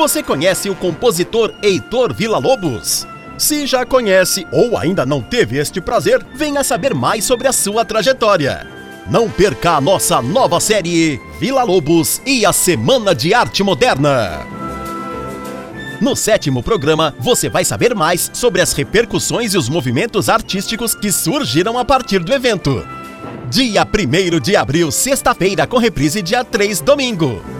Você conhece o compositor Heitor Villa-Lobos? Se já conhece ou ainda não teve este prazer, venha saber mais sobre a sua trajetória. Não perca a nossa nova série Vila Lobos e a Semana de Arte Moderna. No sétimo programa, você vai saber mais sobre as repercussões e os movimentos artísticos que surgiram a partir do evento. Dia 1 de abril, sexta-feira, com reprise dia 3, domingo.